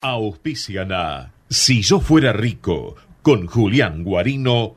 Auspician Si yo fuera rico con Julián Guarino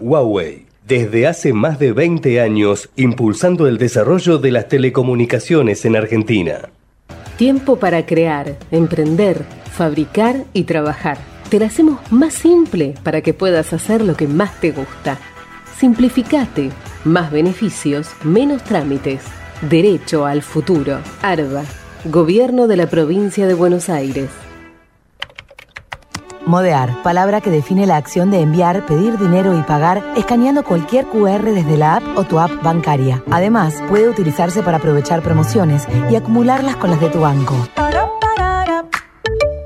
Huawei. Desde hace más de 20 años, impulsando el desarrollo de las telecomunicaciones en Argentina. Tiempo para crear, emprender, fabricar y trabajar. Te la hacemos más simple para que puedas hacer lo que más te gusta. Simplificate. Más beneficios, menos trámites. Derecho al futuro. ARBA. Gobierno de la Provincia de Buenos Aires. Modear, palabra que define la acción de enviar, pedir dinero y pagar escaneando cualquier QR desde la app o tu app bancaria. Además, puede utilizarse para aprovechar promociones y acumularlas con las de tu banco.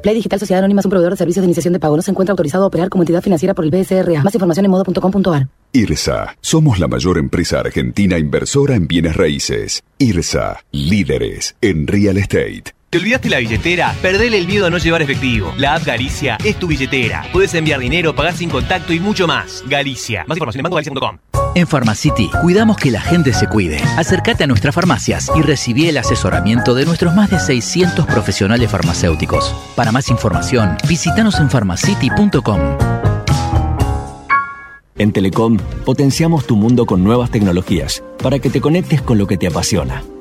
Play Digital Sociedad Anónima es un proveedor de servicios de iniciación de pago. No se encuentra autorizado a operar como entidad financiera por el BSRA. Más información en modo.com.ar. IRSA. Somos la mayor empresa argentina inversora en bienes raíces. IRSA. Líderes en real estate. ¿Te olvidaste la billetera? Perdele el miedo a no llevar efectivo. La app Galicia es tu billetera. Puedes enviar dinero, pagar sin contacto y mucho más. Galicia. Más información en bancogalicia.com. En Pharmacity cuidamos que la gente se cuide. Acércate a nuestras farmacias y recibí el asesoramiento de nuestros más de 600 profesionales farmacéuticos. Para más información, visítanos en pharmacity.com. En Telecom potenciamos tu mundo con nuevas tecnologías para que te conectes con lo que te apasiona.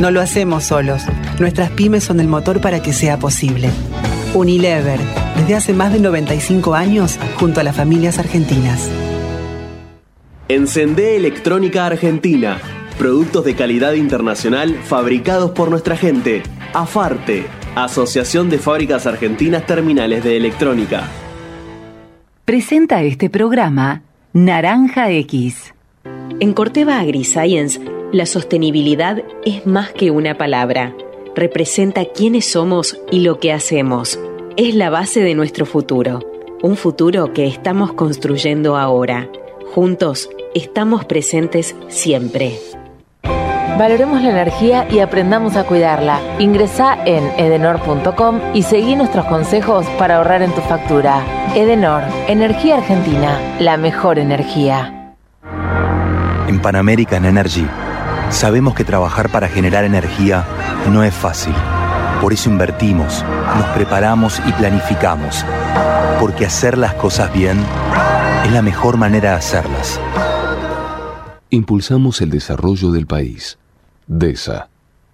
No lo hacemos solos. Nuestras pymes son el motor para que sea posible. Unilever, desde hace más de 95 años, junto a las familias argentinas. Encendé Electrónica Argentina. Productos de calidad internacional fabricados por nuestra gente. AFARTE, Asociación de Fábricas Argentinas Terminales de Electrónica. Presenta este programa Naranja X. En Corteva AgriScience, la sostenibilidad es más que una palabra. Representa quiénes somos y lo que hacemos. Es la base de nuestro futuro. Un futuro que estamos construyendo ahora. Juntos estamos presentes siempre. Valoremos la energía y aprendamos a cuidarla. Ingresa en edenor.com y seguí nuestros consejos para ahorrar en tu factura. Edenor, Energía Argentina, la mejor energía. En Pan American Energy sabemos que trabajar para generar energía no es fácil. Por eso invertimos, nos preparamos y planificamos. Porque hacer las cosas bien es la mejor manera de hacerlas. Impulsamos el desarrollo del país. DESA.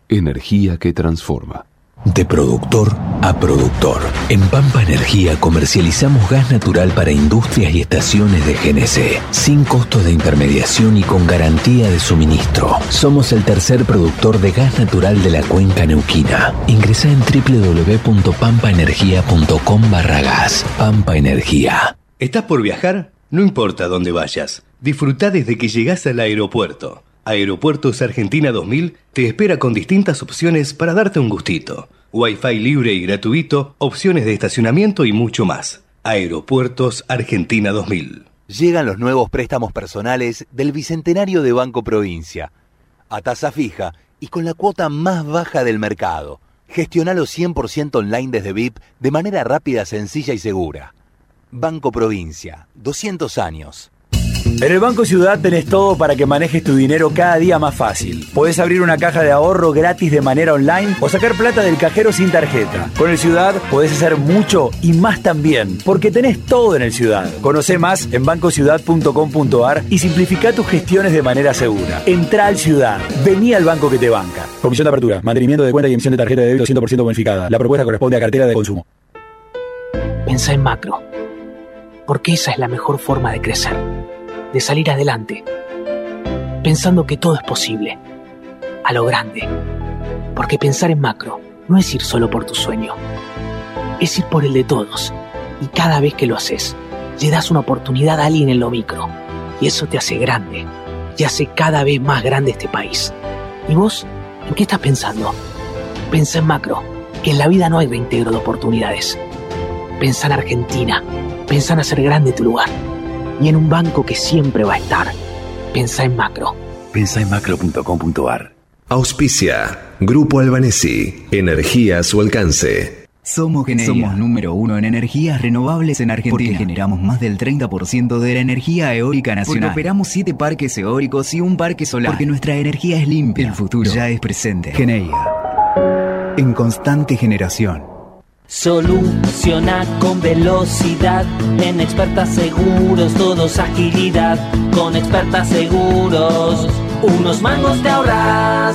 Energía que transforma. De productor a productor. En Pampa Energía comercializamos gas natural para industrias y estaciones de GNC, sin costos de intermediación y con garantía de suministro. Somos el tercer productor de gas natural de la cuenca neuquina. Ingresa en www.pampaenergia.com barra gas. Pampa Energía. ¿Estás por viajar? No importa dónde vayas. Disfruta desde que llegas al aeropuerto. Aeropuertos Argentina 2000 te espera con distintas opciones para darte un gustito. Wi-Fi libre y gratuito, opciones de estacionamiento y mucho más. Aeropuertos Argentina 2000. Llegan los nuevos préstamos personales del Bicentenario de Banco Provincia. A tasa fija y con la cuota más baja del mercado. Gestionalo 100% online desde VIP de manera rápida, sencilla y segura. Banco Provincia, 200 años. En el Banco Ciudad tenés todo para que manejes tu dinero cada día más fácil. Podés abrir una caja de ahorro gratis de manera online o sacar plata del cajero sin tarjeta. Con el Ciudad podés hacer mucho y más también, porque tenés todo en el Ciudad. Conoce más en bancociudad.com.ar y simplifica tus gestiones de manera segura. Entra al Ciudad. Vení al banco que te banca. Comisión de apertura, mantenimiento de cuenta y emisión de tarjeta de débito 100% bonificada. La propuesta corresponde a cartera de consumo. Pensá en macro, porque esa es la mejor forma de crecer, de salir adelante, pensando que todo es posible, a lo grande, porque pensar en macro no es ir solo por tu sueño, es ir por el de todos, y cada vez que lo haces, le das una oportunidad a alguien en lo micro, y eso te hace grande, y hace cada vez más grande este país. ¿Y vos? ¿En qué estás pensando? Pensa en macro, que en la vida no hay reintegro de oportunidades. Pensa en Argentina, pensa en hacer grande tu lugar, y en un banco que siempre va a estar. Pensa en macro. Pensa en macro.com.ar. Auspicia. Grupo Albanesi. Energía a su alcance. Somos Somos número uno en energías renovables en Argentina. Porque generamos más del 30% de la energía eólica nacional. Porque operamos siete parques eólicos y un parque solar. Porque nuestra energía es limpia. El futuro ya es presente. Geneia. En constante generación. Soluciona con velocidad. En expertas seguros, todos agilidad. Con expertas seguros, unos mangos te ahorras.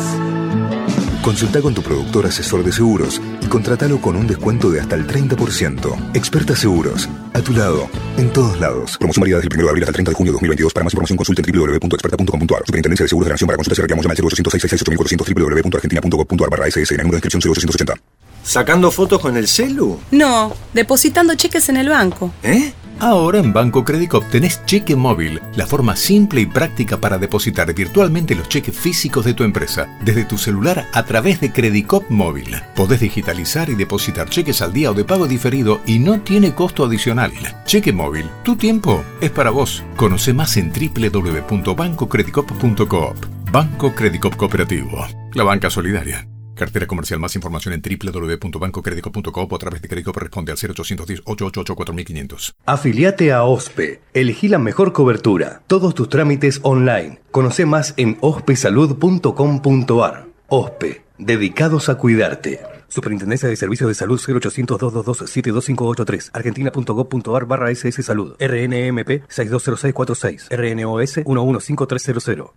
Consulta con tu productor asesor de seguros y contratalo con un descuento de hasta el 30%. Experta Seguros, a tu lado, en todos lados. Promoción válida desde el 1 de abril hasta el 30 de junio de 2022. Para más información consulte en www.experta.com.ar. Superintendencia de Seguros de Nación para consultas y reclamos llama al 0800 www.argentina.gov.ar barra SS en el número de inscripción 0880. ¿Sacando fotos con el celu? No, depositando cheques en el banco. ¿Eh? Ahora en Banco Credicop tenés cheque móvil, la forma simple y práctica para depositar virtualmente los cheques físicos de tu empresa desde tu celular a través de Credicop móvil. Podés digitalizar y depositar cheques al día o de pago diferido y no tiene costo adicional. Cheque móvil, tu tiempo es para vos. Conoce más en www.bancocredicop.coop. Banco Credicop Cooperativo, la banca solidaria. Cartera comercial. Más información en www.bancocredico.com o a través de crédito responde al 0810-888-4500. Afiliate a OSPE. Elegí la mejor cobertura. Todos tus trámites online. Conoce más en ospesalud.com.ar. OSPE. Dedicados a cuidarte. Superintendencia de Servicios de Salud 0800 222 72583 argentina.gov.ar barra SS Salud RNMP 620646 RNOS 115300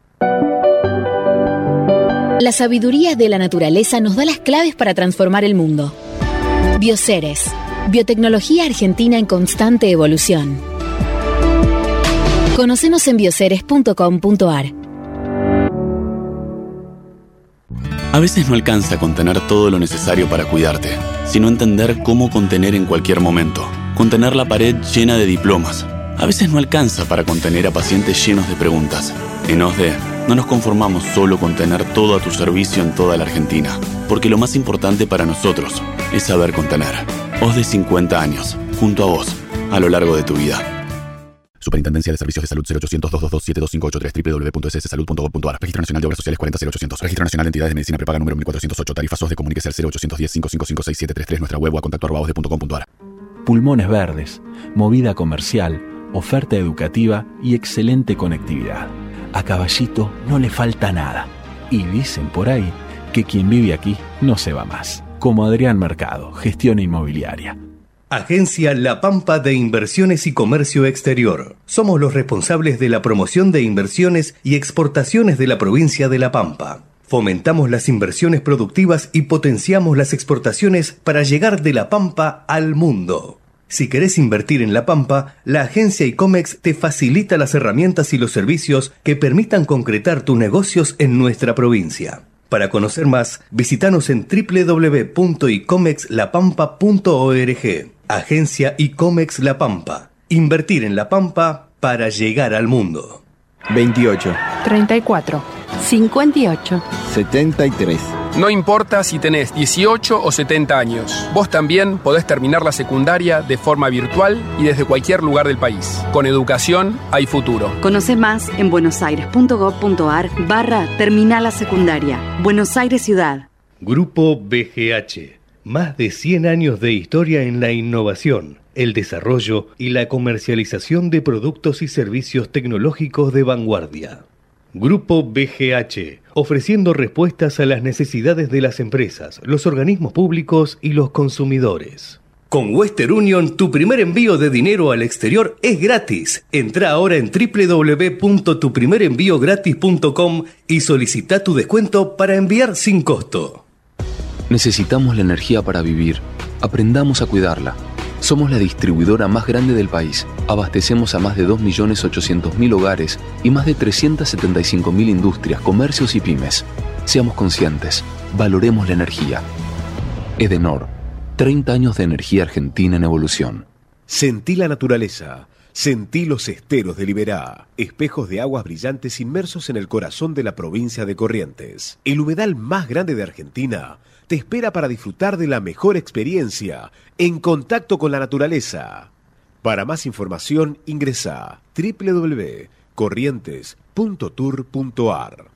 la sabiduría de la naturaleza nos da las claves para transformar el mundo. Bioceres, biotecnología argentina en constante evolución. Conocenos en bioceres.com.ar. A veces no alcanza contener todo lo necesario para cuidarte, sino entender cómo contener en cualquier momento. Contener la pared llena de diplomas. A veces no alcanza para contener a pacientes llenos de preguntas. En OSDE no nos conformamos solo con tener todo a tu servicio en toda la Argentina, porque lo más importante para nosotros es saber contener. Os de 50 años, junto a vos, a lo largo de tu vida. Superintendencia de Servicios de Salud 0800 222 72583 www.sssalud.gov.ar Registro Nacional de Obras Sociales 40800 Registro Nacional de Entidades de Medicina Prepaga número 1408 Tarifas SOS de Comuníquese al 0810 555 6733 Nuestra web o a contacto Pulmones verdes, movida comercial, oferta educativa y excelente conectividad a Caballito no le falta nada. Y dicen por ahí que quien vive aquí no se va más. Como Adrián Mercado, gestión inmobiliaria. Agencia La Pampa de Inversiones y Comercio Exterior. Somos los responsables de la promoción de inversiones y exportaciones de la provincia de La Pampa. Fomentamos las inversiones productivas y potenciamos las exportaciones para llegar de La Pampa al mundo. Si querés invertir en La Pampa, la agencia ICOMEX te facilita las herramientas y los servicios que permitan concretar tus negocios en nuestra provincia. Para conocer más, visitanos en www.icomexlapampa.org. Agencia ICOMEX La Pampa. Invertir en La Pampa para llegar al mundo. 28. 34. 58. 73. No importa si tenés 18 o 70 años, vos también podés terminar la secundaria de forma virtual y desde cualquier lugar del país. Con educación hay futuro. Conoce más en buenosaires.gov.ar barra Terminal la Secundaria. Buenos Aires Ciudad. Grupo BGH. Más de 100 años de historia en la innovación, el desarrollo y la comercialización de productos y servicios tecnológicos de vanguardia. Grupo BGH, ofreciendo respuestas a las necesidades de las empresas, los organismos públicos y los consumidores. Con Western Union, tu primer envío de dinero al exterior es gratis. Entra ahora en www.tuprimerenviogratis.com y solicita tu descuento para enviar sin costo. Necesitamos la energía para vivir. Aprendamos a cuidarla. Somos la distribuidora más grande del país. Abastecemos a más de 2.800.000 hogares y más de 375.000 industrias, comercios y pymes. Seamos conscientes, valoremos la energía. Edenor, 30 años de energía argentina en evolución. Sentí la naturaleza. Sentí los esteros de Liberá, espejos de aguas brillantes inmersos en el corazón de la provincia de Corrientes. El humedal más grande de Argentina te espera para disfrutar de la mejor experiencia en contacto con la naturaleza. Para más información ingresa www.corrientes.tour.ar.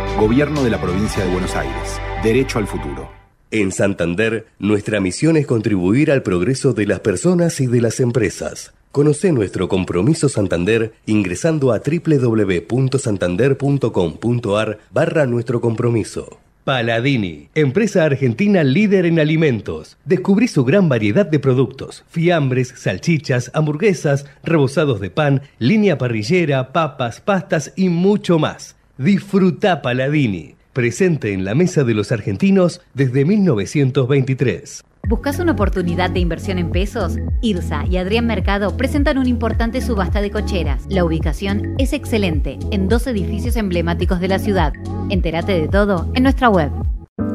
Gobierno de la provincia de Buenos Aires. Derecho al futuro. En Santander, nuestra misión es contribuir al progreso de las personas y de las empresas. Conoce nuestro compromiso Santander ingresando a www.santander.com.ar barra nuestro compromiso. Paladini, empresa argentina líder en alimentos. Descubrí su gran variedad de productos: fiambres, salchichas, hamburguesas, rebozados de pan, línea parrillera, papas, pastas y mucho más. Disfruta Paladini presente en la mesa de los argentinos desde 1923. ¿Buscas una oportunidad de inversión en pesos? IRSA y Adrián Mercado presentan una importante subasta de cocheras. La ubicación es excelente, en dos edificios emblemáticos de la ciudad. Entérate de todo en nuestra web.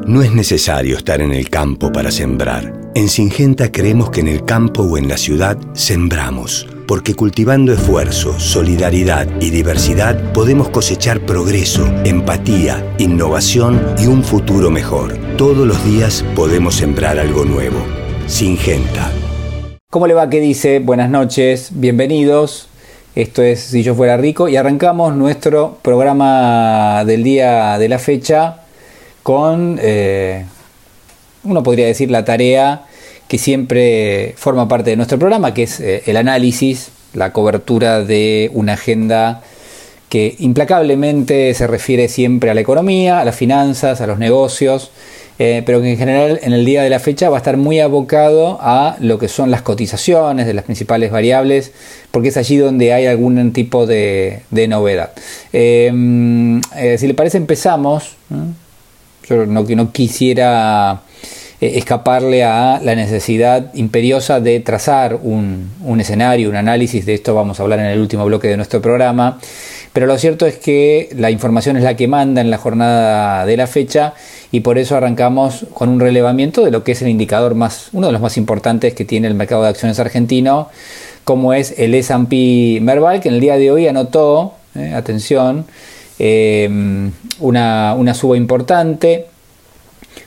No es necesario estar en el campo para sembrar. En Singenta creemos que en el campo o en la ciudad sembramos porque cultivando esfuerzo, solidaridad y diversidad podemos cosechar progreso, empatía, innovación y un futuro mejor. Todos los días podemos sembrar algo nuevo. Singenta. ¿Cómo le va? ¿Qué dice? Buenas noches, bienvenidos. Esto es Si yo fuera rico y arrancamos nuestro programa del día de la fecha con, eh, uno podría decir, la tarea que siempre forma parte de nuestro programa, que es eh, el análisis, la cobertura de una agenda que implacablemente se refiere siempre a la economía, a las finanzas, a los negocios, eh, pero que en general en el día de la fecha va a estar muy abocado a lo que son las cotizaciones de las principales variables, porque es allí donde hay algún tipo de, novedad. Si le parece empezamos. Yo no, no quisiera eh, escaparle a la necesidad imperiosa de trazar un, escenario, un análisis, de esto vamos a hablar en el último bloque de nuestro programa, pero lo cierto es que la información es la que manda en la jornada de la fecha y por eso arrancamos con un relevamiento de lo que es el indicador más, uno de los más importantes que tiene el mercado de acciones argentino, como es el S&P Merval, que en el día de hoy anotó, eh, atención, eh, una, una suba importante,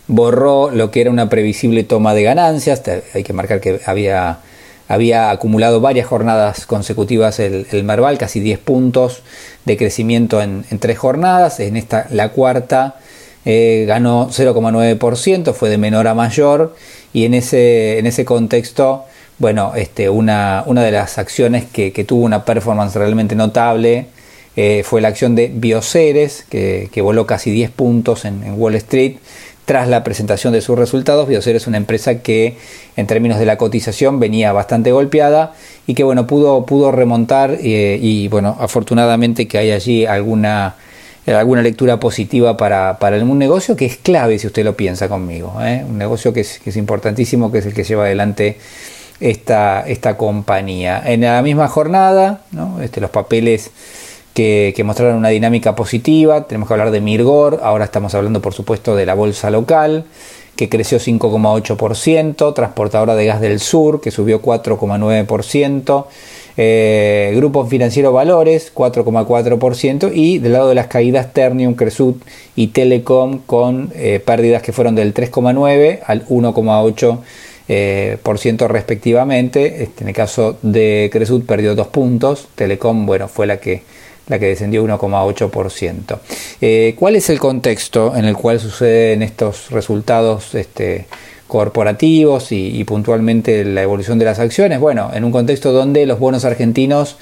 borró lo que era una previsible toma de ganancias. Hay que marcar que había, había acumulado varias jornadas consecutivas el, el Merval, casi 10 puntos de crecimiento en, tres jornadas. En esta, la cuarta, eh, ganó 0,9%, fue de menor a mayor. Y en ese, en ese contexto, bueno, este, una, una de las acciones que, tuvo una performance realmente notable eh, fue la acción de Bioceres, que, voló casi 10 puntos en, Wall Street tras la presentación de sus resultados, Biocer es una empresa que en términos de la cotización venía bastante golpeada y que bueno, pudo, pudo remontar eh, y bueno, afortunadamente que hay allí alguna, alguna lectura positiva para, para un negocio que es clave si usted lo piensa conmigo, ¿eh? un negocio que es, que es importantísimo, que es el que lleva adelante esta, esta compañía. En la misma jornada, ¿no? este, los papeles que, mostraron una dinámica positiva. Tenemos que hablar de Mirgor, ahora estamos hablando por supuesto de la bolsa local, que creció 5,8%, transportadora de gas del sur, que subió 4,9%. Eh, Grupo Financiero Valores 4,4% y del lado de las caídas Ternium, Cresut y Telecom con eh, pérdidas que fueron del 3,9 al 1,8% eh, respectivamente. En el caso de Cresut perdió 2 puntos, Telecom bueno, fue la que la que descendió 1,8%. Eh, ¿Cuál es el contexto en el cual suceden estos resultados este, corporativos y, puntualmente la evolución de las acciones. Bueno, en un contexto donde los bonos argentinos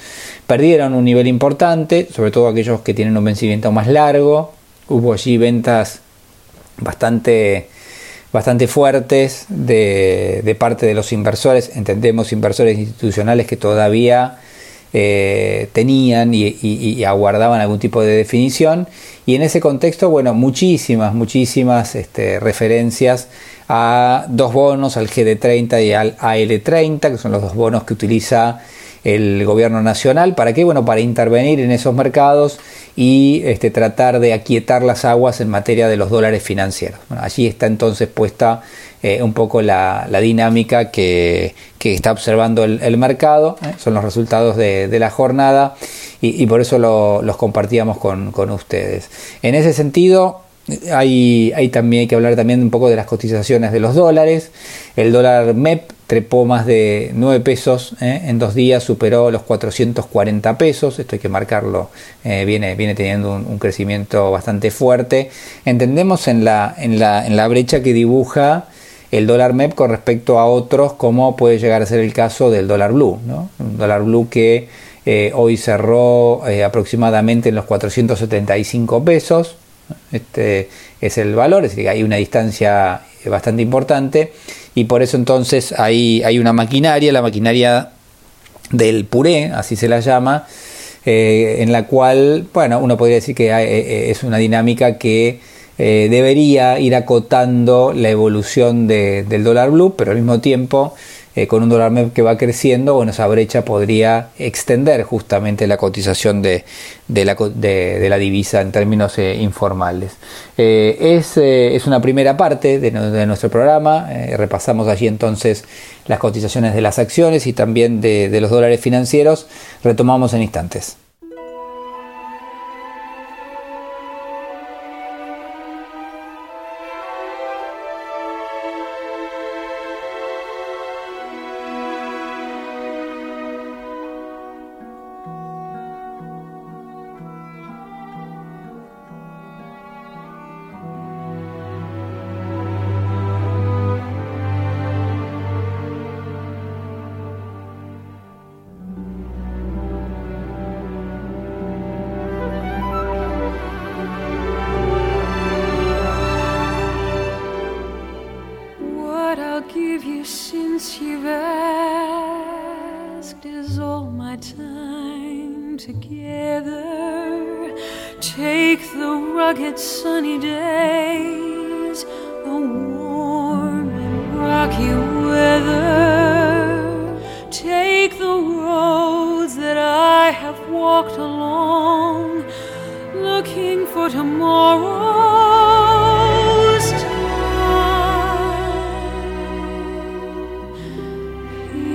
perdieron un nivel importante, sobre todo aquellos que tienen un vencimiento más largo, hubo allí ventas bastante bastante fuertes de, de parte de los inversores, entendemos inversores institucionales que todavía eh, tenían y, aguardaban algún tipo de definición. Y en ese contexto, bueno, muchísimas, muchísimas este, referencias a dos bonos, al GD30 y al AL30, que son los dos bonos que utiliza el gobierno nacional. ¿Para qué? Bueno, para intervenir en esos mercados y este, tratar de aquietar las aguas en materia de los dólares financieros. allí está entonces puesta eh, un poco la, dinámica que, está observando el, mercado, ¿eh? son los resultados de, la jornada y, por eso los compartíamos con, con ustedes. En ese sentido, hay, hay, también hay que hablar también un poco de las cotizaciones de los dólares. El dólar MEP trepó más de 9 pesos ¿eh? en dos días, superó los 440 pesos. Esto hay que marcarlo, eh, viene, viene teniendo un, crecimiento bastante fuerte. Entendemos en la, en la, en la brecha que dibuja el dólar MEP con respecto a otros, como puede llegar a ser el caso del dólar blue. ¿no? Un dólar blue que eh, hoy cerró aproximadamente en los 475 pesos este es el valor, es decir, hay una distancia bastante importante y por eso entonces hay, hay una maquinaria, la maquinaria del puré, así se la llama, eh, en la cual, bueno, uno podría decir que eh, es una dinámica que eh, debería ir acotando la evolución del dólar blue, pero al mismo tiempo eh, con un dólar MEP que va creciendo, bueno, esa brecha podría extender justamente la cotización de, la, divisa en términos eh, informales. Es, una primera parte de nuestro programa, repasamos allí entonces las cotizaciones de las acciones y también de los dólares financieros, retomamos en instantes.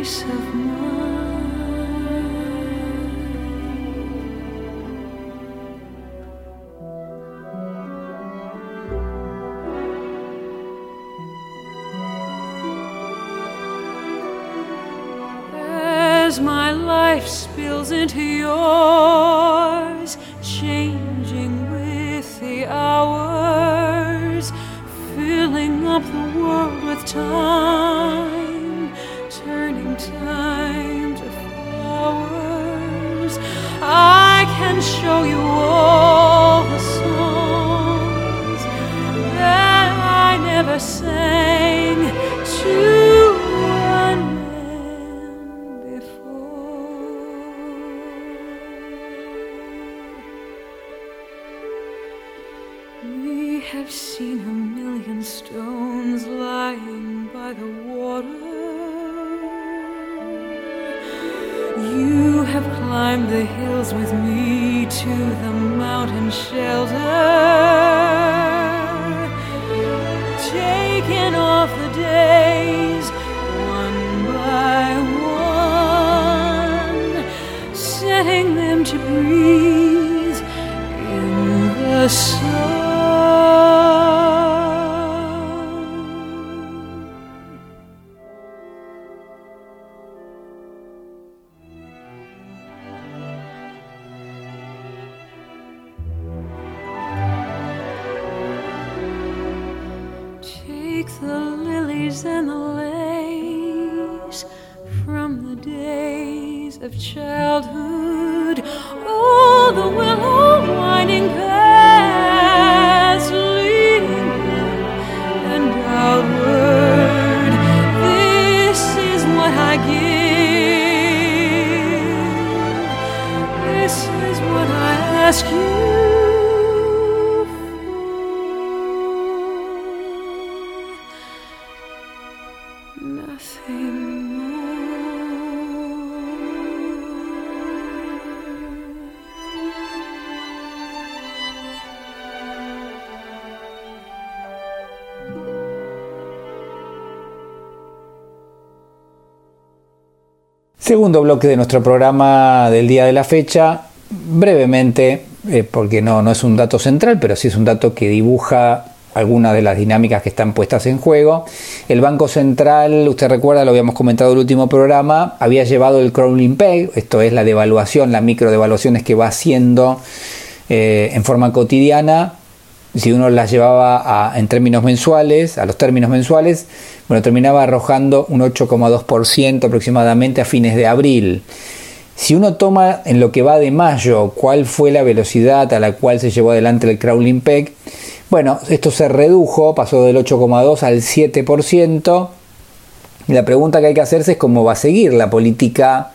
of. As my life spills into yours. Segundo bloque de nuestro programa del día de la fecha, brevemente, eh, porque no, no es un dato central, pero sí es un dato que dibuja algunas de las dinámicas que están puestas en juego. El Banco Central, usted recuerda, lo habíamos comentado en el último programa, había llevado el crawling peg, esto es la devaluación, las micro devaluaciones que va haciendo eh, en forma cotidiana. Si uno las llevaba en términos mensuales, a los términos mensuales, bueno, terminaba arrojando un 8,2% aproximadamente a fines de abril. Si uno toma en lo que va de mayo cuál fue la velocidad a la cual se llevó adelante el crawling peg, bueno, esto se redujo, pasó del 8,2 al 7%. Y la pregunta que hay que hacerse es cómo va a seguir la política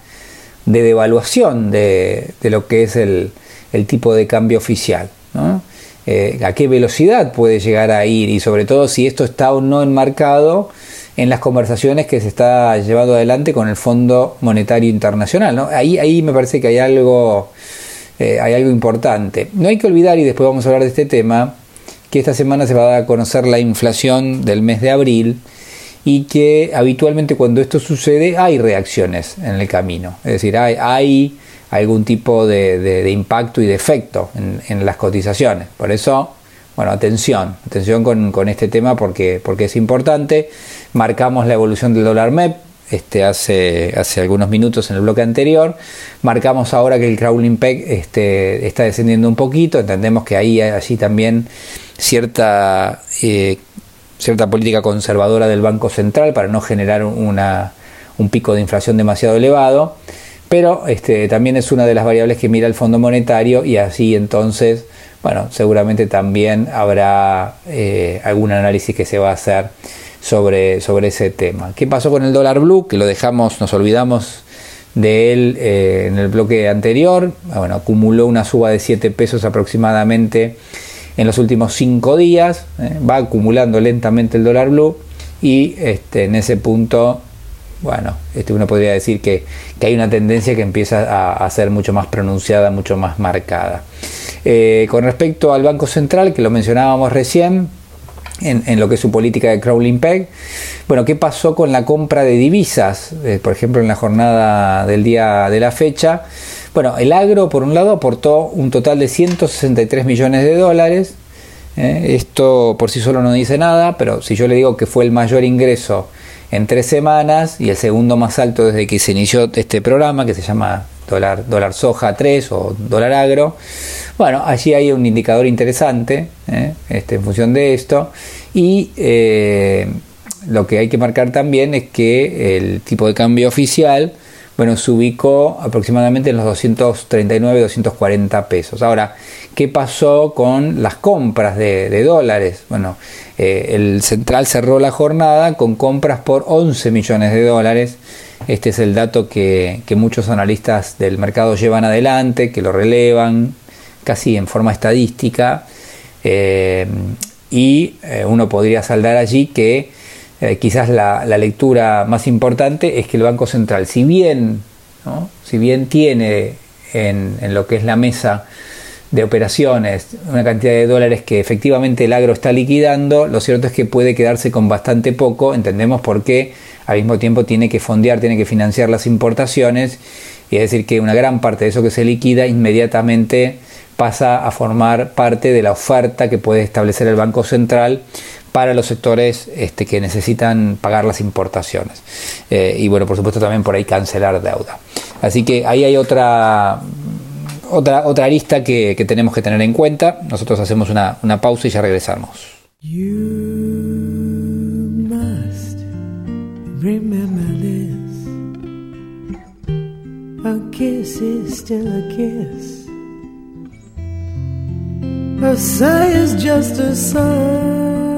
de devaluación de, de lo que es el, el, tipo de cambio oficial. ¿no? Eh, a qué velocidad puede llegar a ir y sobre todo si esto está o no enmarcado en las conversaciones que se está llevando adelante con el Fondo Monetario Internacional. Ahí, ahí me parece que hay algo, eh, hay algo importante. No hay que olvidar, y después vamos a hablar de este tema, que esta semana se va a conocer la inflación del mes de abril y que habitualmente cuando esto sucede hay reacciones en el camino. Es decir, hay, hay algún tipo de, de, impacto y de efecto en, en, las cotizaciones. Por eso, bueno, atención, atención con, con, este tema porque, porque es importante. Marcamos la evolución del dólar MEP este, hace, hace algunos minutos en el bloque anterior. Marcamos ahora que el crawling peg este, está descendiendo un poquito. Entendemos que ahí allí también cierta, eh, cierta política conservadora del Banco Central para no generar una, un pico de inflación demasiado elevado. Pero este, también es una de las variables que mira el Fondo Monetario y así entonces, bueno, seguramente también habrá eh, algún análisis que se va a hacer sobre, sobre ese tema. ¿Qué pasó con el dólar blue? Que lo dejamos, nos olvidamos de él eh, en el bloque anterior. Bueno, acumuló una suba de 7 pesos aproximadamente en los últimos 5 días. Eh, va acumulando lentamente el dólar blue y este, en ese punto bueno, este uno podría decir que, que, hay una tendencia que empieza a, ser mucho más pronunciada, mucho más marcada. Eh, con respecto al Banco Central, que lo mencionábamos recién, en, en, lo que es su política de crawling peg, bueno, ¿qué pasó con la compra de divisas? Eh, por ejemplo, en la jornada del día de la fecha. Bueno, el agro, por un lado, aportó un total de 163 millones de dólares. Eh, esto por sí solo no dice nada, pero si yo le digo que fue el mayor ingreso en tres semanas y el segundo más alto desde que se inició este programa que se llama dólar, dólar soja 3 o dólar agro. Bueno, allí hay un indicador interesante ¿eh? este, en función de esto y eh, lo que hay que marcar también es que el tipo de cambio oficial bueno, se ubicó aproximadamente en los 239, 240 pesos. Ahora, ¿qué pasó con las compras de, dólares? Bueno, eh, el central cerró la jornada con compras por 11 millones de dólares. Este es el dato que, que muchos analistas del mercado llevan adelante, que lo relevan casi en forma estadística. Eh, y eh, uno podría saldar allí que eh, quizás la, lectura más importante es que el Banco Central, si bien, si bien tiene en, en, lo que es la mesa de operaciones una cantidad de dólares que efectivamente el agro está liquidando, lo cierto es que puede quedarse con bastante poco, entendemos por qué. Al mismo tiempo tiene que fondear, tiene que financiar las importaciones, y es decir que una gran parte de eso que se liquida inmediatamente pasa a formar parte de la oferta que puede establecer el Banco Central para los sectores este, que necesitan pagar las importaciones. Eh, y bueno, por supuesto también por ahí cancelar deuda. Así que ahí hay otra otra, otra arista que, tenemos que tener en cuenta. Nosotros hacemos una, una pausa y ya regresamos. You must remember this. A kiss is still a kiss. A sigh is just a sigh.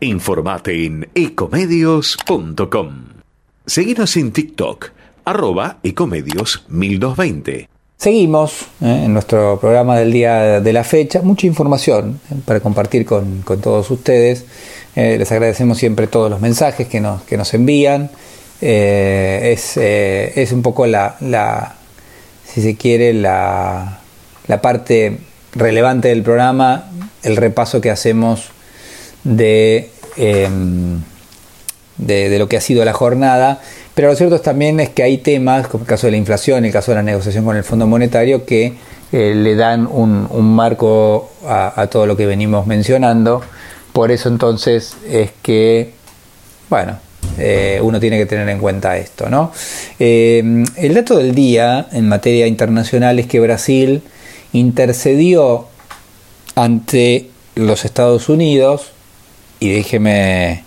Informate en ecomedios.com. Seguinos en TikTok, arroba ecomedios 1220. Seguimos eh, en nuestro programa del día de la fecha. Mucha información eh, para compartir con, todos ustedes. Eh, les agradecemos siempre todos los mensajes que nos, que nos envían. Es, es un poco la, la si se quiere, la, la parte relevante del programa, el repaso que hacemos de, eh, de, de lo que ha sido la jornada. Pero lo cierto también es que hay temas, como el caso de la inflación, el caso de la negociación con el Fondo Monetario, que eh, le dan un, un marco a, todo lo que venimos mencionando. Por eso entonces es que, bueno, eh, uno tiene que tener en cuenta esto. ¿no? Eh, el dato del día en materia internacional es que Brasil intercedió ante los Estados Unidos y déjeme,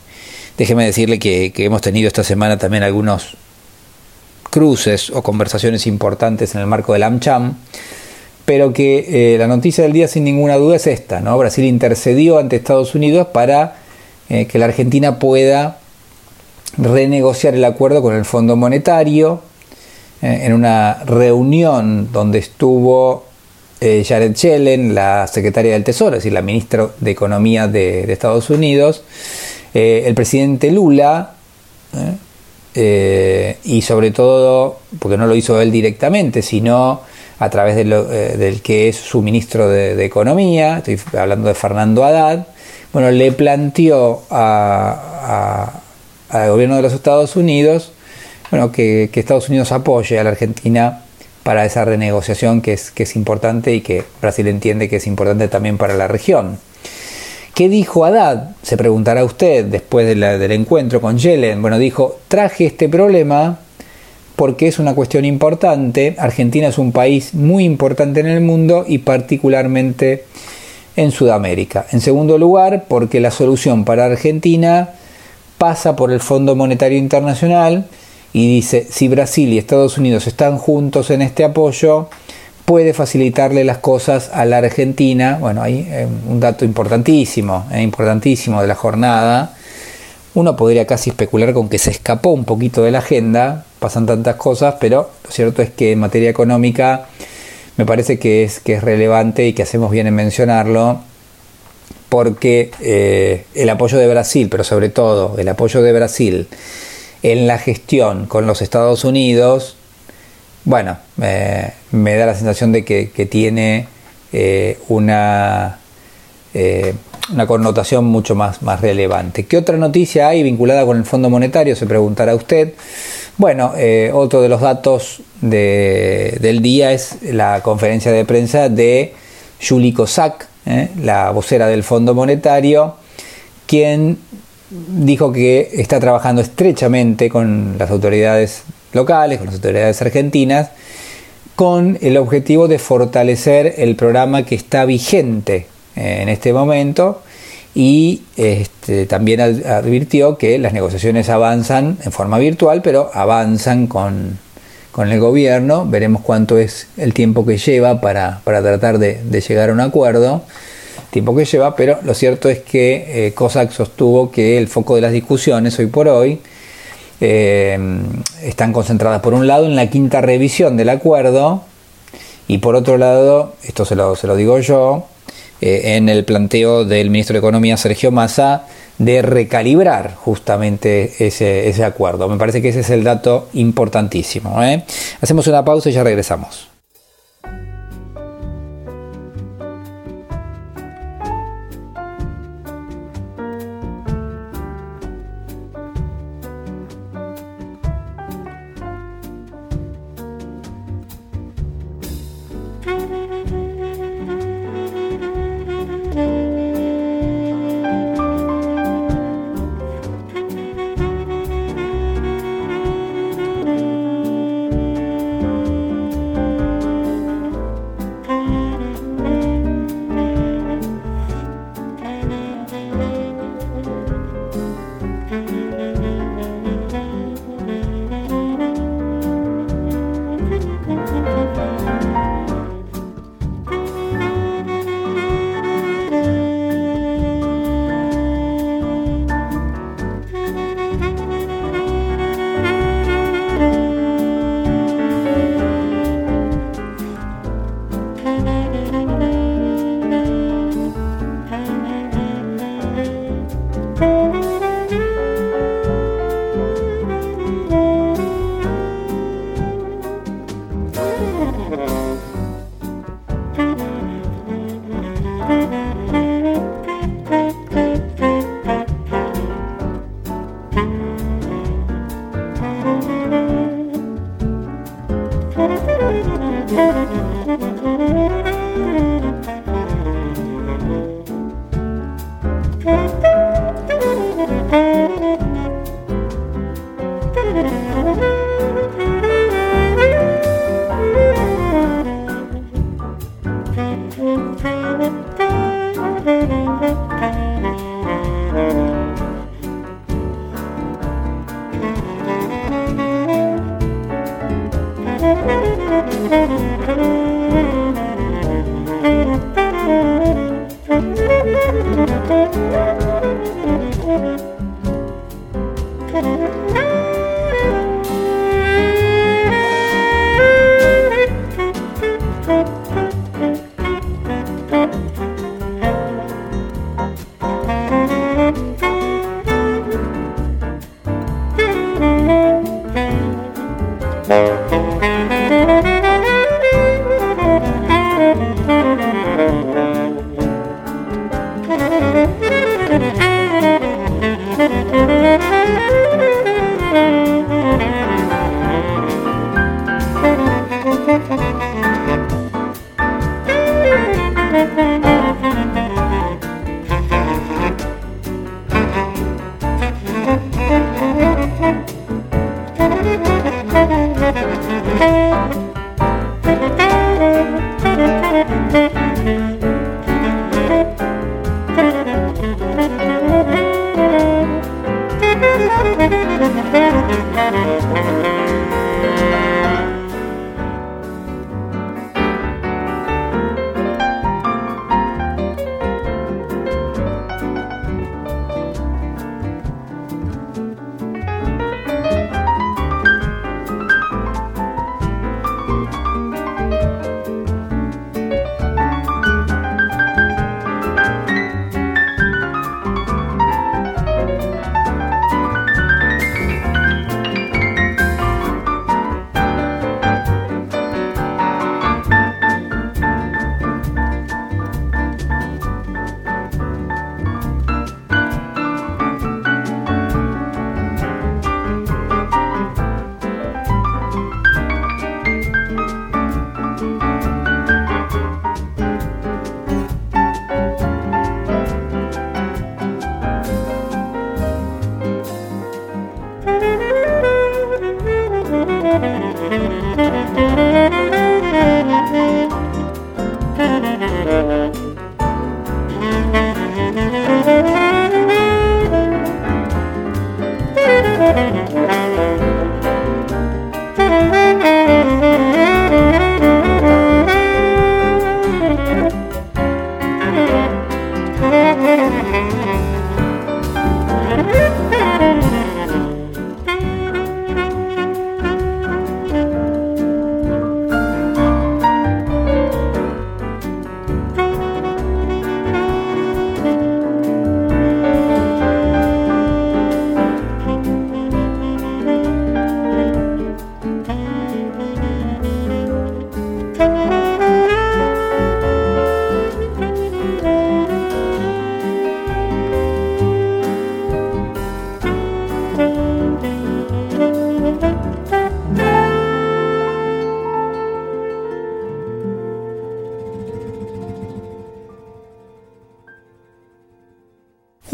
déjeme decirle que, que, hemos tenido esta semana también algunos cruces o conversaciones importantes en el marco del AmCham, pero que eh, la noticia del día sin ninguna duda es esta, ¿no? Brasil intercedió ante Estados Unidos para eh, que la Argentina pueda renegociar el acuerdo con el Fondo Monetario eh, en una reunión donde estuvo eh, Jared Yellen, la secretaria del Tesoro, es decir, la ministra de Economía de, Estados Unidos, eh, el presidente Lula ¿eh? Eh, y sobre todo, porque no lo hizo él directamente, sino a través del que es su ministro de, Economía, estoy hablando de Fernando Haddad, bueno, le planteó al gobierno de los Estados Unidos bueno, que, que, Estados Unidos apoye a la Argentina para esa renegociación que es, que es importante y que Brasil entiende que es importante también para la región. ¿Qué dijo Haddad? Se preguntará usted después del encuentro con Yellen. Bueno, dijo, traje este problema porque es una cuestión importante. Argentina es un país muy importante en el mundo y particularmente en Sudamérica. En segundo lugar, porque la solución para Argentina pasa por el Fondo Monetario Internacional y dice, si Brasil y Estados Unidos están juntos en este apoyo, puede facilitarle las cosas a la Argentina. Bueno, hay eh, un dato importantísimo, eh, importantísimo de la jornada. Uno podría casi especular con que se escapó un poquito de la agenda, pasan tantas cosas, pero lo cierto es que en materia económica me parece que es, que es relevante y que hacemos bien en mencionarlo, porque eh, el apoyo de Brasil, pero sobre todo el apoyo de Brasil en la gestión con los Estados Unidos, bueno, me da la sensación de que, tiene eh, una, eh, una connotación mucho más, más relevante. ¿Qué otra noticia hay vinculada con el Fondo Monetario? Se preguntará usted. Bueno, eh, otro de los datos de, del día es la conferencia de prensa de Julie Kozak, la vocera del Fondo Monetario, quien dijo que está trabajando estrechamente con las autoridades locales, con las autoridades argentinas, con el objetivo de fortalecer el programa que está vigente eh, en este momento y este, también advirtió que las negociaciones avanzan en forma virtual, pero avanzan con, con el gobierno. Veremos cuánto es el tiempo que lleva para, para tratar de, de, llegar a un acuerdo. Tiempo que lleva, pero lo cierto es que eh, COSAC sostuvo que el foco de las discusiones hoy por hoy eh, están concentradas por un lado en la quinta revisión del acuerdo y por otro lado, esto se lo, se lo digo yo, eh, en el planteo del ministro de Economía Sergio Massa de recalibrar justamente ese, ese, acuerdo. Me parece que ese es el dato importantísimo. ¿eh? Hacemos una pausa y ya regresamos.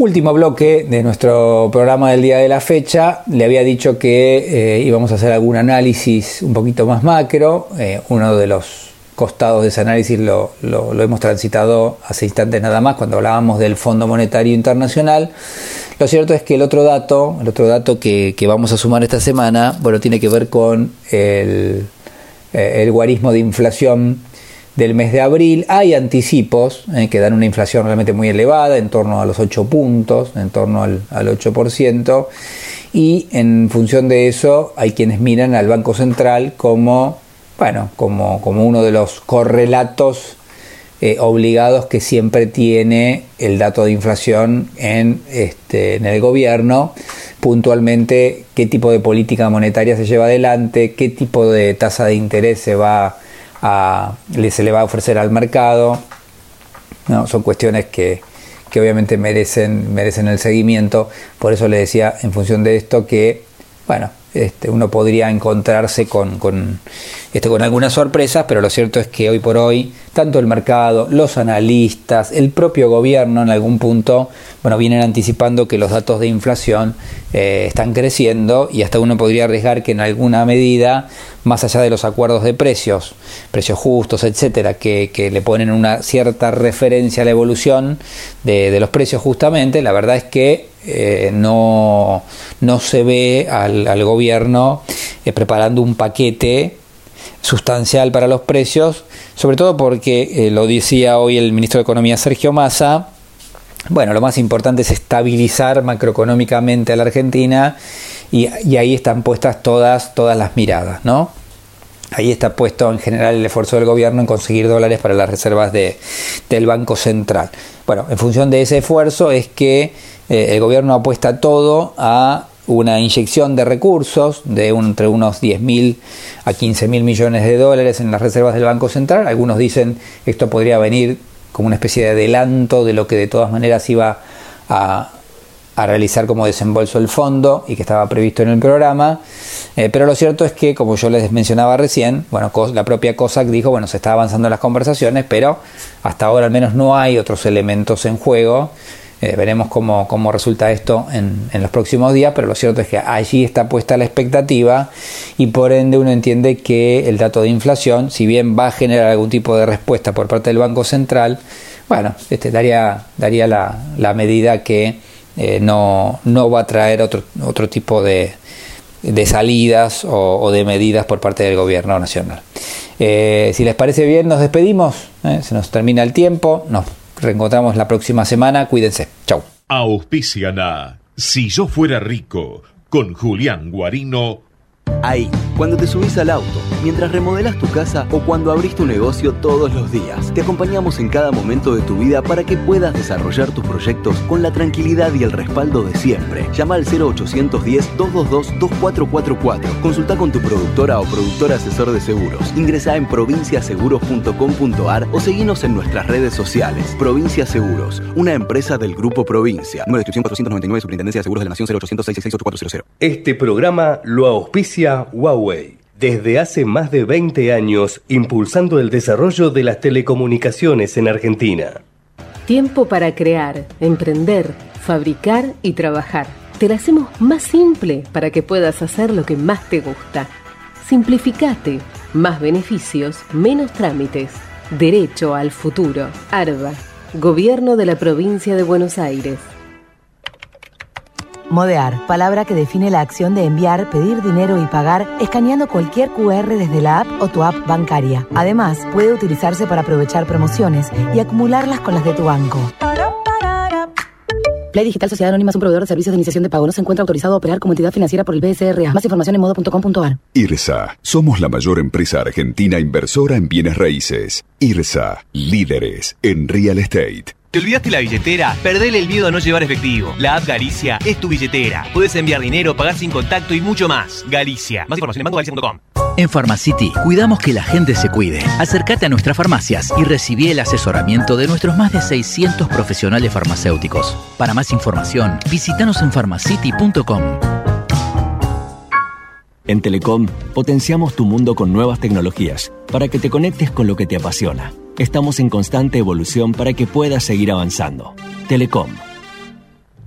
Último bloque de nuestro programa del día de la fecha. Le había dicho que eh, íbamos a hacer algún análisis un poquito más macro. Eh, uno de los costados de ese análisis lo, hemos transitado hace instantes nada más cuando hablábamos del Fondo Monetario Internacional. Lo cierto es que el otro dato, el otro dato que, vamos a sumar esta semana, bueno, tiene que ver con el, eh, el guarismo de inflación del mes de abril. Hay anticipos eh, que dan una inflación realmente muy elevada, en torno a los 8 puntos, en torno al, 8%, y en función de eso hay quienes miran al Banco Central como, bueno, como, como uno de los correlatos eh, obligados que siempre tiene el dato de inflación en, este, en el gobierno, puntualmente qué tipo de política monetaria se lleva adelante, qué tipo de tasa de interés se va se le va a ofrecer al mercado. ¿no? Son cuestiones que, que obviamente merecen, merecen el seguimiento. Por eso le decía en función de esto que, bueno, este, uno podría encontrarse con, con, este, con algunas sorpresas, pero lo cierto es que hoy por hoy, tanto el mercado, los analistas, el propio gobierno en algún punto, bueno, vienen anticipando que los datos de inflación eh, están creciendo y hasta uno podría arriesgar que en alguna medida, más allá de los acuerdos de precios, precios justos, etcétera, que, le ponen una cierta referencia a la evolución de los precios justamente, la verdad es que eh, no, no, se ve al, gobierno eh, preparando un paquete sustancial para los precios, sobre todo porque, eh, lo decía hoy el ministro de Economía Sergio Massa, bueno, lo más importante es estabilizar macroeconómicamente a la Argentina y, ahí están puestas todas, todas las miradas, ¿no? Ahí está puesto en general el esfuerzo del gobierno en conseguir dólares para las reservas de, del Banco Central. Bueno, en función de ese esfuerzo es que eh, el gobierno apuesta todo a una inyección de recursos de entre unos 10 mil a 15 mil millones de dólares en las reservas del Banco Central. Algunos dicen esto podría venir como una especie de adelanto de lo que de todas maneras iba a, a realizar como desembolso el fondo y que estaba previsto en el programa. Eh, pero lo cierto es que, como yo les mencionaba recién, bueno, la propia COSAC dijo, bueno, se está avanzando en las conversaciones, pero hasta ahora al menos no hay otros elementos en juego. Eh, veremos cómo, cómo, resulta esto en, en, los próximos días, pero lo cierto es que allí está puesta la expectativa y por ende uno entiende que el dato de inflación, si bien va a generar algún tipo de respuesta por parte del Banco Central, bueno, este, daría, daría la, la medida que eh, no, no va a traer otro, otro tipo de, de salidas o, de medidas por parte del gobierno nacional. Eh, si les parece bien, nos despedimos. Se nos termina el tiempo. Nos reencontramos la próxima semana. Cuídense. Chau. Auspician Si yo fuera rico con Julián Guarino Ahí, cuando te subís al auto, mientras remodelas tu casa o cuando abrís tu negocio todos los días, te acompañamos en cada momento de tu vida para que puedas desarrollar tus proyectos con la tranquilidad y el respaldo de siempre. Llama al 0810-222-2444. Consulta con tu productora o productor asesor de seguros. Ingresa en provinciaseguros.com.ar o seguinos en nuestras redes sociales. Provincia Seguros, una empresa del Grupo Provincia. Número de inscripción 499, Superintendencia de Seguros de la Nación 0800 666 Este programa lo auspicia Huawei. Desde hace más de 20 años, impulsando el desarrollo de las telecomunicaciones en Argentina. Tiempo para crear, emprender, fabricar y trabajar. Te lo hacemos más simple para que puedas hacer lo que más te gusta. Simplificate. Más beneficios, menos trámites. Derecho al futuro. ARBA. Gobierno de la Provincia de Buenos Aires. Modear, palabra que define la acción de enviar, pedir dinero y pagar escaneando cualquier QR desde la app o tu app bancaria. Además, puede utilizarse para aprovechar promociones y acumularlas con las de tu banco. Play Digital Sociedad Anónima es un proveedor de servicios de iniciación de pago. No se encuentra autorizado a operar como entidad financiera por el BSRA. Más información en modo.com.ar. IRSA. Somos la mayor empresa argentina inversora en bienes raíces. IRSA. Líderes en real estate. ¿Te olvidaste la billetera? Perdele el miedo a no llevar efectivo. La app Galicia es tu billetera. Puedes enviar dinero, pagar sin contacto y mucho más. Galicia. Más información en bancogalicia.com. En Pharmacity cuidamos que la gente se cuide. Acércate a nuestras farmacias y recibí el asesoramiento de nuestros más de 600 profesionales farmacéuticos. Para más información, visítanos en pharmacity.com. En Telecom potenciamos tu mundo con nuevas tecnologías para que te conectes con lo que te apasiona Estamos en constante evolución para que puedas seguir avanzando. Telecom.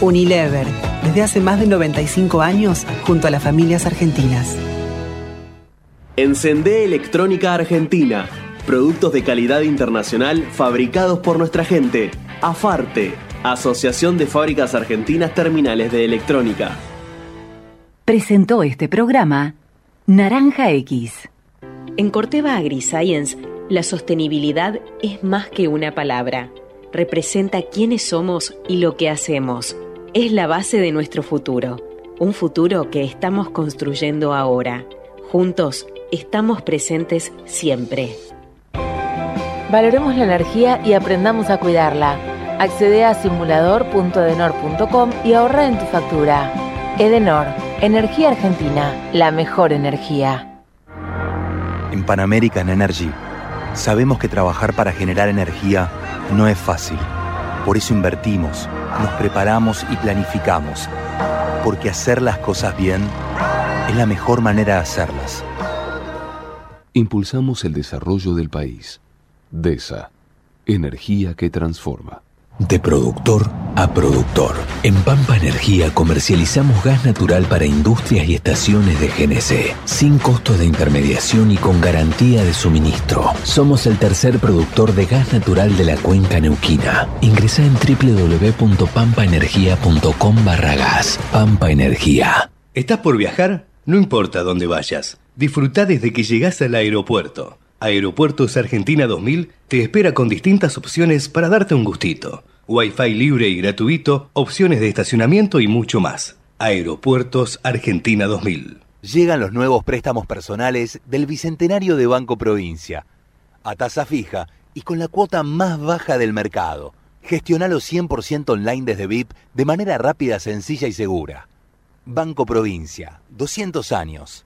Unilever, desde hace más de 95 años, junto a las familias argentinas. Encendé Electrónica Argentina. Productos de calidad internacional fabricados por nuestra gente. AFARTE, Asociación de Fábricas Argentinas Terminales de Electrónica. Presentó este programa Naranja X. En Corteva AgriScience la sostenibilidad es más que una palabra. Representa quiénes somos y lo que hacemos. Es la base de nuestro futuro. Un futuro que estamos construyendo ahora. Juntos estamos presentes siempre. Valoremos la energía y aprendamos a cuidarla. Accede a simulador.edenor.com y ahorra en tu factura. Edenor, Energía Argentina, la mejor energía. En Pan American Energy Sabemos que trabajar para generar energía no es fácil. Por eso invertimos, nos preparamos y planificamos. Porque hacer las cosas bien es la mejor manera de hacerlas. Impulsamos el desarrollo del país. DESA. Energía que transforma. De productor a productor. En Pampa Energía comercializamos gas natural para industrias y estaciones de GNC, sin costo de intermediación y con garantía de suministro. Somos el tercer productor de gas natural de la cuenca neuquina. Ingresa en www.pampaenergia.com barra gas. Pampa Energía. ¿Estás por viajar? No importa dónde vayas. Disfruta desde que llegás al aeropuerto. Aeropuertos Argentina 2000 te espera con distintas opciones para darte un gustito. Wi-Fi libre y gratuito, opciones de estacionamiento y mucho más. Aeropuertos Argentina 2000. Llegan los nuevos préstamos personales del Bicentenario de Banco Provincia. A tasa fija y con la cuota más baja del mercado. Gestionalo 100% online desde VIP de manera rápida, sencilla y segura. Banco Provincia, 200 años.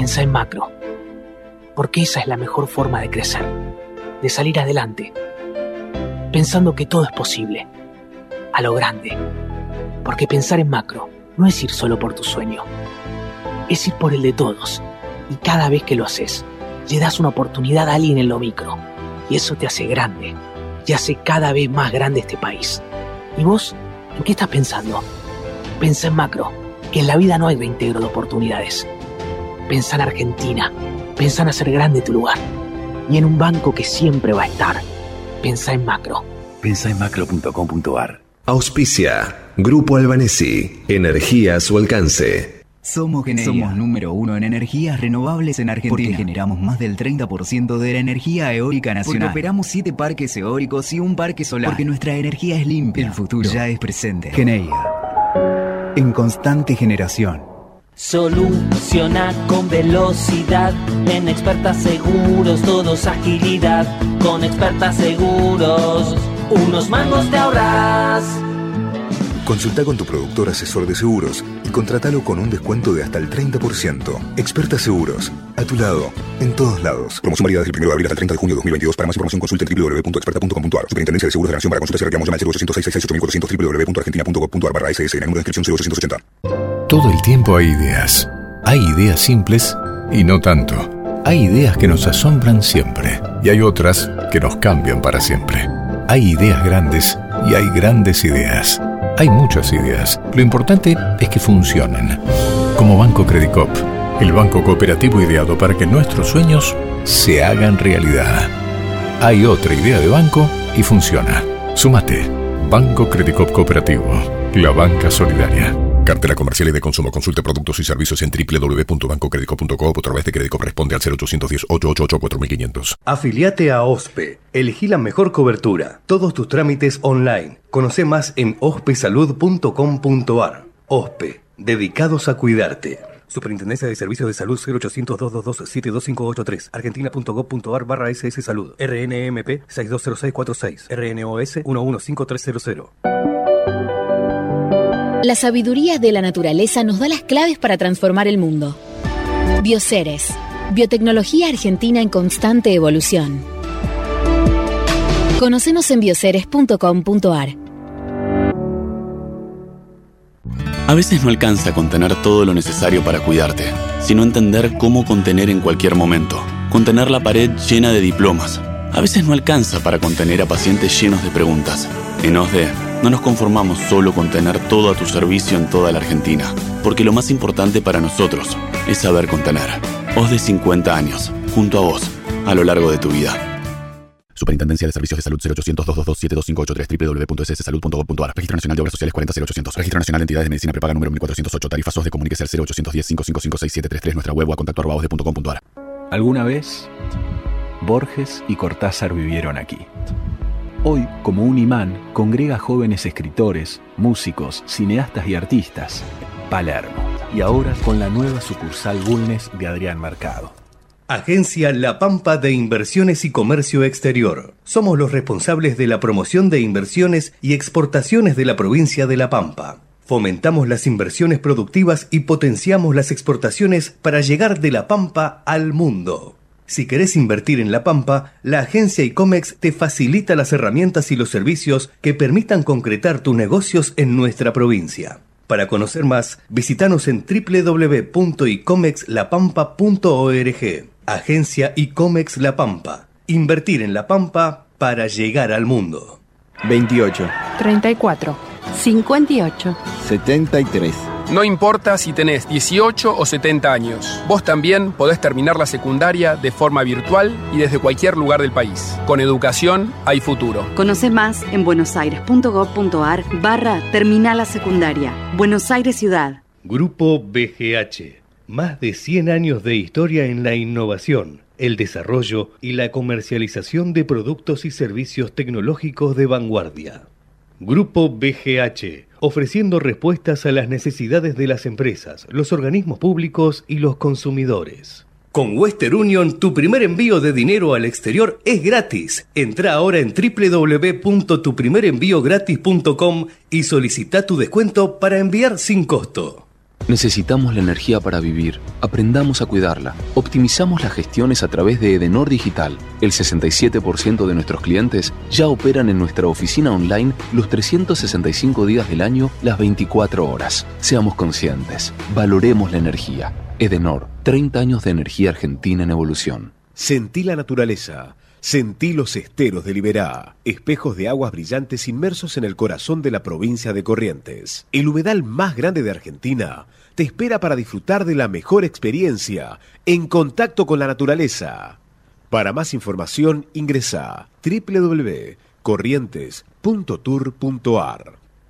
Pensá en macro, porque esa es la mejor forma de crecer, de salir adelante, pensando que todo es posible, a lo grande, porque pensar en macro no es ir solo por tu sueño, es ir por el de todos, y cada vez que lo haces, le das una oportunidad a alguien en lo micro, y eso te hace grande, y hace cada vez más grande este país. ¿Y vos? ¿En qué estás pensando? Pensa en macro, que en la vida no hay reintegro de oportunidades Pensá en Argentina. Pensá en hacer grande tu lugar. Y en un banco que siempre va a estar. Pensá en macro. Pensá en macro.com.ar. Auspicia. Grupo Albanesi. Energía a su alcance. Somos Somos número uno en energías renovables en Argentina. Porque generamos más del 30% de la energía eólica nacional. Porque operamos siete parques eólicos y un parque solar. Porque nuestra energía es limpia. El futuro ya es presente. Geneia. En constante generación. Soluciona con velocidad. En expertas seguros, todos agilidad. Con expertas seguros, unos mangos te ahorras. Consulta con tu productor asesor de seguros y contratalo con un descuento de hasta el 30%. Experta Seguros, a tu lado, en todos lados. Promoción válida desde el 1 de abril hasta el 30 de junio de 2022. Para más información consulta en www.experta.com.ar. Superintendencia de Seguros de la Nación para consultas y reclamos llama al 0800 www.argentina.gov.ar barra SS en el número de inscripción 0880. Todo el tiempo hay ideas. Hay ideas simples y no tanto. Hay ideas que nos asombran siempre y hay otras que nos cambian para siempre. Hay ideas grandes y hay grandes ideas. Hay muchas ideas. Lo importante es que funcionen. Como Banco Credicop, el banco cooperativo ideado para que nuestros sueños se hagan realidad. Hay otra idea de banco y funciona. Súmate. Banco Credicop Cooperativo. La banca solidaria. Cartera comercial y de consumo. Consulte productos y servicios en www.bancocredico.com o a través de crédito responde al 0810-888-4500. Afiliate a OSPE. Elegí la mejor cobertura. Todos tus trámites online. Conoce más en ospesalud.com.ar. OSPE. Dedicados a cuidarte. Superintendencia de Servicios de Salud 0800 222 72583 argentina.gov.ar barra SS Salud RNMP 620646 RNOS 115300 la sabiduría de la naturaleza nos da las claves para transformar el mundo. Bioceres, biotecnología argentina en constante evolución. Conocenos en bioceres.com.ar. A veces no alcanza contener todo lo necesario para cuidarte, sino entender cómo contener en cualquier momento. Contener la pared llena de diplomas. A veces no alcanza para contener a pacientes llenos de preguntas. En OSDE no nos conformamos solo con tener todo a tu servicio en toda la Argentina, porque lo más importante para nosotros es saber contener. Os de 50 años, junto a vos, a lo largo de tu vida. Superintendencia de Servicios de Salud 0800 222 72583 www.sssalud.gov.ar Registro Nacional de Obras Sociales 40800 Registro Nacional de Entidades de Medicina Prepaga número 1408 Tarifa SOS de Comuníquese al 0810 555 6733 Nuestra web o a contacto Alguna vez, Borges y Cortázar vivieron aquí Hoy, como un imán, congrega jóvenes escritores, músicos, cineastas y artistas. Palermo. Y ahora con la nueva sucursal Bulnes de Adrián Mercado. Agencia La Pampa de Inversiones y Comercio Exterior. Somos los responsables de la promoción de inversiones y exportaciones de la provincia de La Pampa. Fomentamos las inversiones productivas y potenciamos las exportaciones para llegar de La Pampa al mundo. Si querés invertir en La Pampa, la agencia ICOMEX te facilita las herramientas y los servicios que permitan concretar tus negocios en nuestra provincia. Para conocer más, visitanos en www.icomexlapampa.org. Agencia ICOMEX La Pampa. Invertir en La Pampa para llegar al mundo. 28. 34. 58. 73. No importa si tenés 18 o 70 años, vos también podés terminar la secundaria de forma virtual y desde cualquier lugar del país. Con educación hay futuro. Conoce más en buenosaires.gov.ar barra Terminal la Secundaria. Buenos Aires Ciudad. Grupo BGH. Más de 100 años de historia en la innovación, el desarrollo y la comercialización de productos y servicios tecnológicos de vanguardia. Grupo BGH, ofreciendo respuestas a las necesidades de las empresas, los organismos públicos y los consumidores. Con Western Union, tu primer envío de dinero al exterior es gratis. Entra ahora en www.tuprimerenviogratis.com y solicita tu descuento para enviar sin costo. Necesitamos la energía para vivir. Aprendamos a cuidarla. Optimizamos las gestiones a través de Edenor Digital. El 67% de nuestros clientes ya operan en nuestra oficina online los 365 días del año, las 24 horas. Seamos conscientes. Valoremos la energía. Edenor, 30 años de energía argentina en evolución. Sentí la naturaleza. Sentí los esteros de Liberá, espejos de aguas brillantes inmersos en el corazón de la provincia de Corrientes. El humedal más grande de Argentina te espera para disfrutar de la mejor experiencia en contacto con la naturaleza. Para más información ingresa www.corrientes.tour.ar.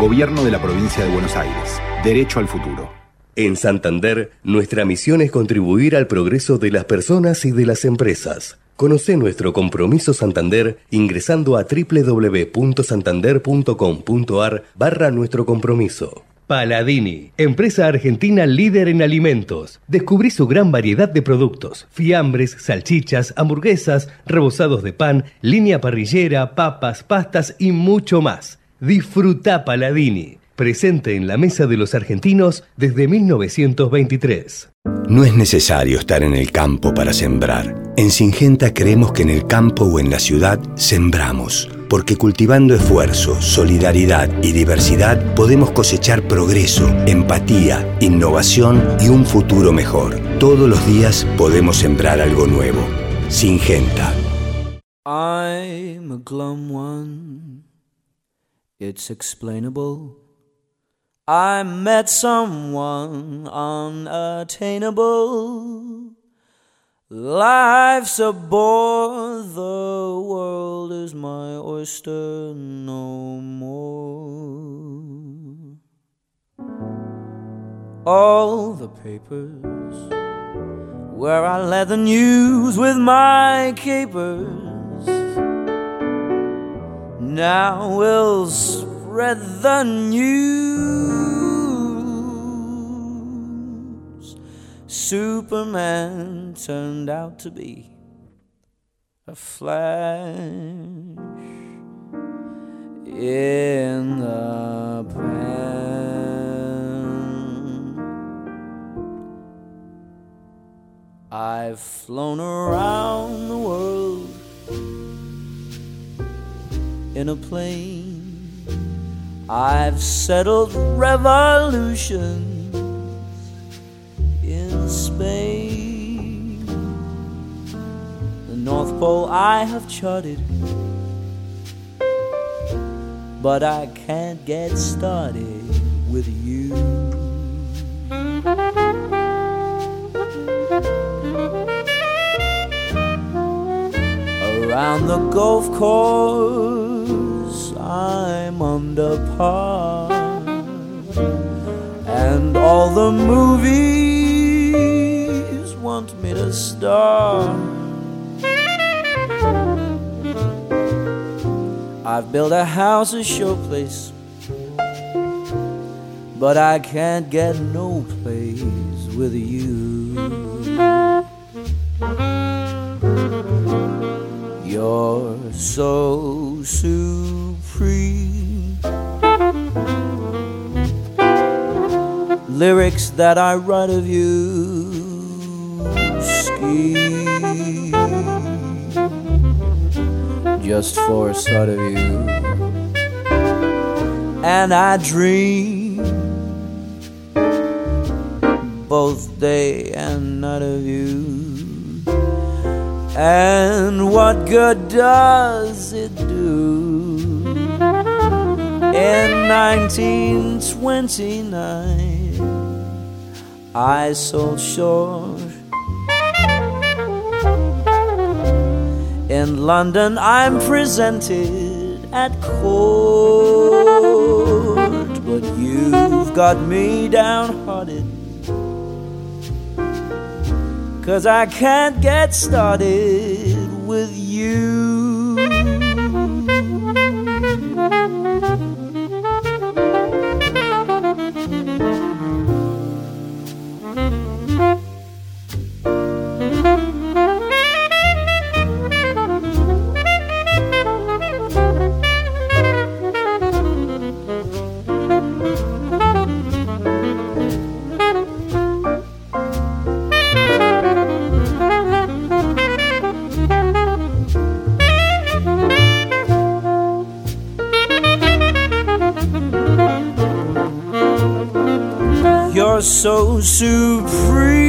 Gobierno de la provincia de Buenos Aires. Derecho al futuro. En Santander, nuestra misión es contribuir al progreso de las personas y de las empresas. Conoce nuestro compromiso Santander ingresando a www.santander.com.ar barra nuestro compromiso. Paladini, empresa argentina líder en alimentos. Descubrí su gran variedad de productos: fiambres, salchichas, hamburguesas, rebozados de pan, línea parrillera, papas, pastas y mucho más. Disfruta Paladini presente en la mesa de los argentinos desde 1923. No es necesario estar en el campo para sembrar. En Singenta creemos que en el campo o en la ciudad sembramos, porque cultivando esfuerzo, solidaridad y diversidad podemos cosechar progreso, empatía, innovación y un futuro mejor. Todos los días podemos sembrar algo nuevo. Singenta. I'm a glum one. It's explainable. I met someone unattainable. Life's a bore, the world is my oyster no more. All the papers where I let the news with my capers now will spread the news. Superman turned out to be a flash in the pan. I've flown around the world in a plane. I've settled revolutions in Spain. The North Pole I have charted, but I can't get started with you. Around the golf course, I'm under par, and all the movies want me to star. I've built a house, a showplace, but I can't get no place with you. You're so supreme. Lyrics that I write of you. Ski. Just for a sight of you. And I dream both day and night of you. And what good does In 1929, I sold short. In London, I'm presented at court, but you've got me downhearted. Cause I can't get started supreme.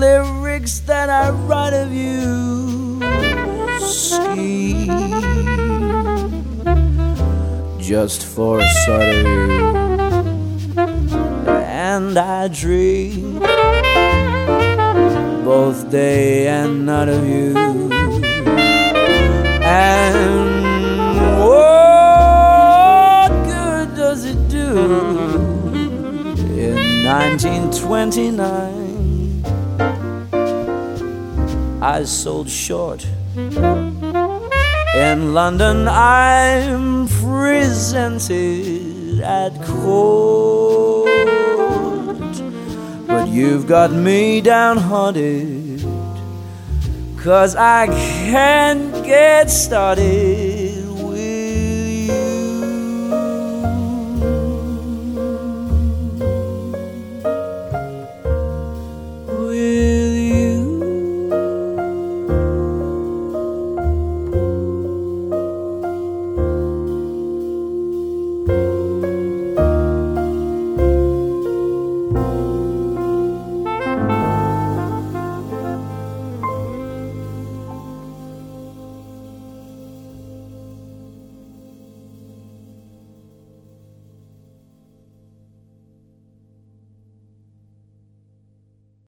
Lyrics that I write of you. Ski. Just for a sight of you. And I dream both day and night of you. 1929? I sold short. In London, I'm presented at court. But you've got me downhearted. Cause I can't get started